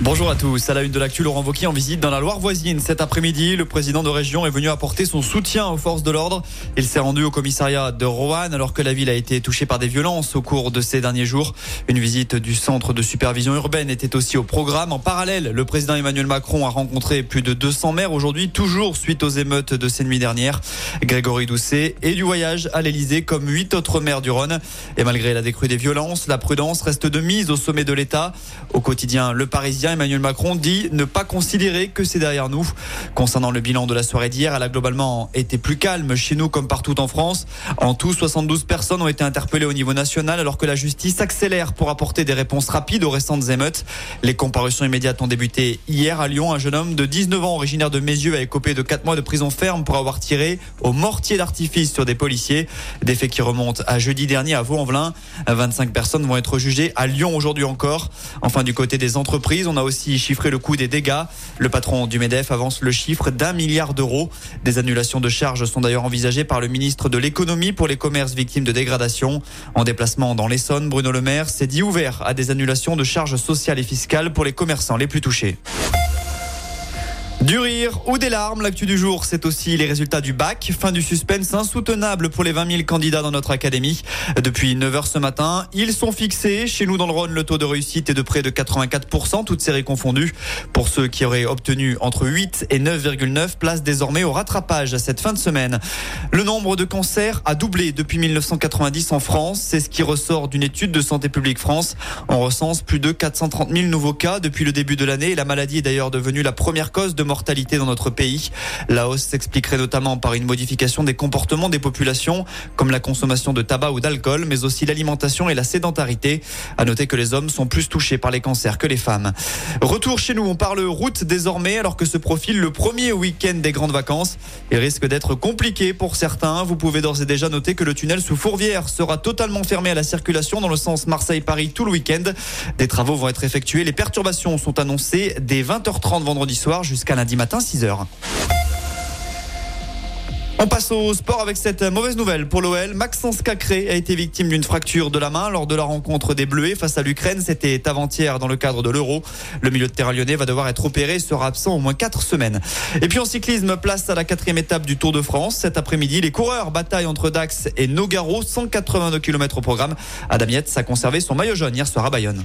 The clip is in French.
Bonjour à tous. À la une de l'actu, Laurent Wauquiez en visite dans la Loire voisine. Cet après-midi, le président de région est venu apporter son soutien aux forces de l'ordre. Il s'est rendu au commissariat de Roanne alors que la ville a été touchée par des violences au cours de ces derniers jours. Une visite du centre de supervision urbaine était aussi au programme. En parallèle, le président Emmanuel Macron a rencontré plus de 200 maires aujourd'hui, toujours suite aux émeutes de ces nuits dernières. Grégory Doucet est du voyage à l'Elysée comme huit autres maires du Rhône. Et malgré la décrue des violences, la prudence reste de mise au sommet de l'État. Au quotidien, le Parisien Emmanuel Macron dit ne pas considérer que c'est derrière nous. Concernant le bilan de la soirée d'hier, elle a globalement été plus calme chez nous comme partout en France. En tout, 72 personnes ont été interpellées au niveau national alors que la justice accélère pour apporter des réponses rapides aux récentes émeutes. Les comparutions immédiates ont débuté hier à Lyon. Un jeune homme de 19 ans originaire de Mézieux a écopé de 4 mois de prison ferme pour avoir tiré au mortier d'artifice sur des policiers. Des faits qui remontent à jeudi dernier à Vaux-en-Velin. 25 personnes vont être jugées à Lyon aujourd'hui encore. Enfin, du côté des entreprises, on a aussi chiffré le coût des dégâts. Le patron du MEDEF avance le chiffre d'un milliard d'euros. Des annulations de charges sont d'ailleurs envisagées par le ministre de l'économie pour les commerces victimes de dégradation. En déplacement dans l'Essonne, Bruno Le Maire s'est dit ouvert à des annulations de charges sociales et fiscales pour les commerçants les plus touchés. Du rire ou des larmes, l'actu du jour, c'est aussi les résultats du bac. Fin du suspense insoutenable pour les 20 000 candidats dans notre académie. Depuis 9 heures ce matin, ils sont fixés. Chez nous, dans le Rhône, le taux de réussite est de près de 84%, toutes séries confondues. Pour ceux qui auraient obtenu entre 8 et 9,9 places désormais au rattrapage cette fin de semaine. Le nombre de cancers a doublé depuis 1990 en France. C'est ce qui ressort d'une étude de Santé publique France. On recense plus de 430 000 nouveaux cas depuis le début de l'année. La maladie est d'ailleurs devenue la première cause de mort mortalité dans notre pays. La hausse s'expliquerait notamment par une modification des comportements des populations, comme la consommation de tabac ou d'alcool, mais aussi l'alimentation et la sédentarité. À noter que les hommes sont plus touchés par les cancers que les femmes. Retour chez nous, on parle route désormais, alors que se profile le premier week-end des grandes vacances. Il risque d'être compliqué pour certains. Vous pouvez d'ores et déjà noter que le tunnel sous Fourvière sera totalement fermé à la circulation dans le sens Marseille-Paris tout le week-end. Des travaux vont être effectués. Les perturbations sont annoncées dès 20h30 vendredi soir jusqu'à la lundi matin 6h. On passe au sport avec cette mauvaise nouvelle pour l'OL. Maxence Cacré a été victime d'une fracture de la main lors de la rencontre des Bleus face à l'Ukraine. C'était avant-hier dans le cadre de l'Euro. Le milieu de terrain lyonnais va devoir être opéré et sera absent au moins 4 semaines. Et puis en cyclisme, place à la quatrième étape du Tour de France. Cet après-midi, les coureurs bataillent entre Dax et Nogaro. 182 km au programme. Adam Yates a conservé son maillot jaune hier soir à Bayonne.